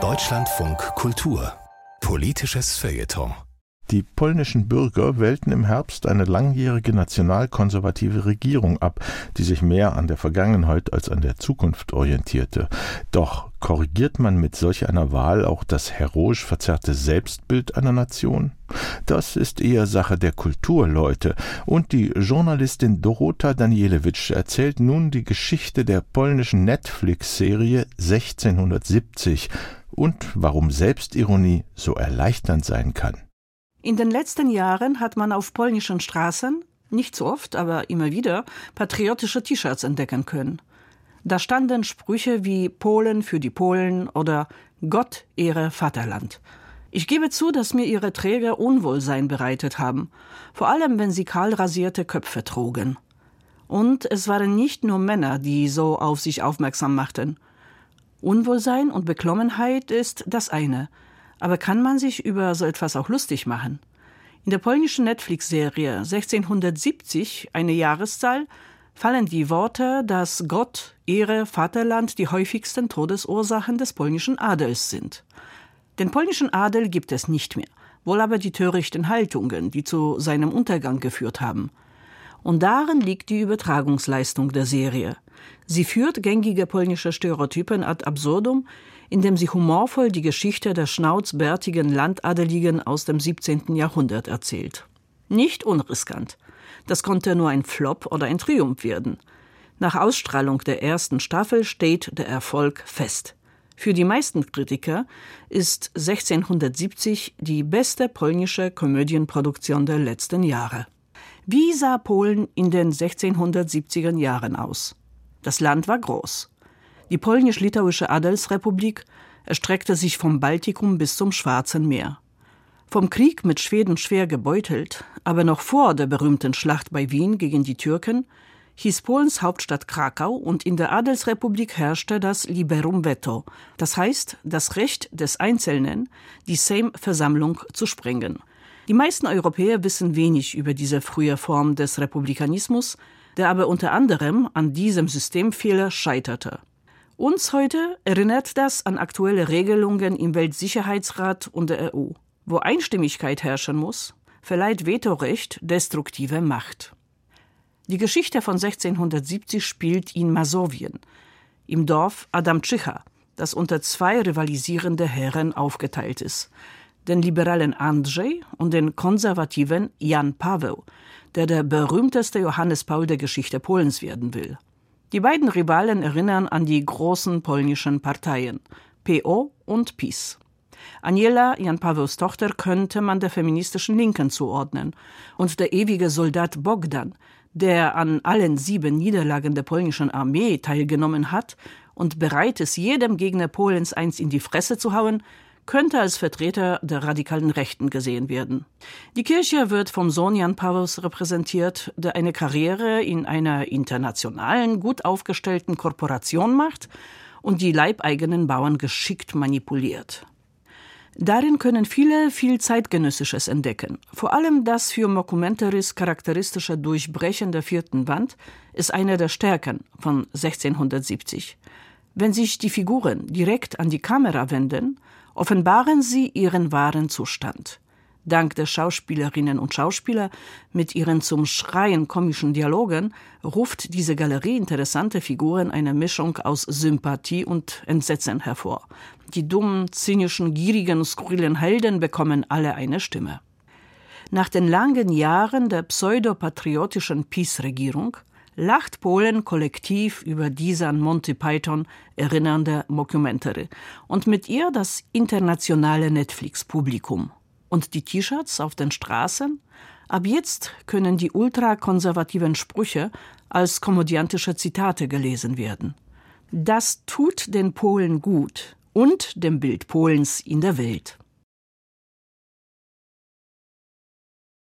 Deutschlandfunk Kultur Politisches Feuilleton die polnischen Bürger wählten im Herbst eine langjährige nationalkonservative Regierung ab, die sich mehr an der Vergangenheit als an der Zukunft orientierte. Doch korrigiert man mit solch einer Wahl auch das heroisch verzerrte Selbstbild einer Nation? Das ist eher Sache der Kulturleute, und die Journalistin Dorota Danielewitsch erzählt nun die Geschichte der polnischen Netflix-Serie 1670 und warum Selbstironie so erleichternd sein kann. In den letzten Jahren hat man auf polnischen Straßen, nicht so oft, aber immer wieder, patriotische T-Shirts entdecken können. Da standen Sprüche wie Polen für die Polen oder Gott ehre Vaterland. Ich gebe zu, dass mir ihre Träger Unwohlsein bereitet haben, vor allem wenn sie kahl rasierte Köpfe trugen. Und es waren nicht nur Männer, die so auf sich aufmerksam machten. Unwohlsein und Beklommenheit ist das eine, aber kann man sich über so etwas auch lustig machen? In der polnischen Netflix-Serie 1670, eine Jahreszahl, fallen die Worte, dass Gott, Ehre, Vaterland die häufigsten Todesursachen des polnischen Adels sind. Den polnischen Adel gibt es nicht mehr, wohl aber die törichten Haltungen, die zu seinem Untergang geführt haben. Und darin liegt die Übertragungsleistung der Serie. Sie führt gängige polnische Stereotypen ad absurdum, indem sie humorvoll die Geschichte der schnauzbärtigen Landadeligen aus dem 17. Jahrhundert erzählt. Nicht unriskant. Das konnte nur ein Flop oder ein Triumph werden. Nach Ausstrahlung der ersten Staffel steht der Erfolg fest. Für die meisten Kritiker ist 1670 die beste polnische Komödienproduktion der letzten Jahre. Wie sah Polen in den 1670er Jahren aus? Das Land war groß. Die polnisch-litauische Adelsrepublik erstreckte sich vom Baltikum bis zum Schwarzen Meer. Vom Krieg mit Schweden schwer gebeutelt, aber noch vor der berühmten Schlacht bei Wien gegen die Türken, hieß Polens Hauptstadt Krakau und in der Adelsrepublik herrschte das Liberum Veto, das heißt das Recht des Einzelnen, die Sejm-Versammlung zu sprengen. Die meisten Europäer wissen wenig über diese frühe Form des Republikanismus, der aber unter anderem an diesem Systemfehler scheiterte. Uns heute erinnert das an aktuelle Regelungen im Weltsicherheitsrat und der EU. Wo Einstimmigkeit herrschen muss, verleiht Vetorecht destruktive Macht. Die Geschichte von 1670 spielt in Masowien, im Dorf Adamczycha, das unter zwei rivalisierende Herren aufgeteilt ist, den liberalen Andrzej und den konservativen Jan Paweł, der der berühmteste Johannes Paul der Geschichte Polens werden will. Die beiden Rivalen erinnern an die großen polnischen Parteien PO und PiS. Aniela, Jan Pawels Tochter, könnte man der feministischen Linken zuordnen. Und der ewige Soldat Bogdan, der an allen sieben Niederlagen der polnischen Armee teilgenommen hat und bereit ist, jedem Gegner Polens eins in die Fresse zu hauen, könnte als Vertreter der radikalen Rechten gesehen werden. Die Kirche wird vom Sohn Jan Pawels repräsentiert, der eine Karriere in einer internationalen, gut aufgestellten Korporation macht und die leibeigenen Bauern geschickt manipuliert. Darin können viele viel Zeitgenössisches entdecken. Vor allem das für Mockumentaries charakteristische Durchbrechen der vierten Wand ist eine der Stärken von 1670. Wenn sich die Figuren direkt an die Kamera wenden, offenbaren sie ihren wahren Zustand. Dank der Schauspielerinnen und Schauspieler mit ihren zum Schreien komischen Dialogen ruft diese Galerie interessante Figuren eine Mischung aus Sympathie und Entsetzen hervor. Die dummen, zynischen, gierigen, skurrilen Helden bekommen alle eine Stimme. Nach den langen Jahren der pseudopatriotischen Peace-Regierung lacht Polen kollektiv über diese an Monty Python erinnernde Mockumentary und mit ihr das internationale Netflix-Publikum. Und die T-Shirts auf den Straßen? Ab jetzt können die ultrakonservativen Sprüche als komödiantische Zitate gelesen werden. Das tut den Polen gut und dem Bild Polens in der Welt.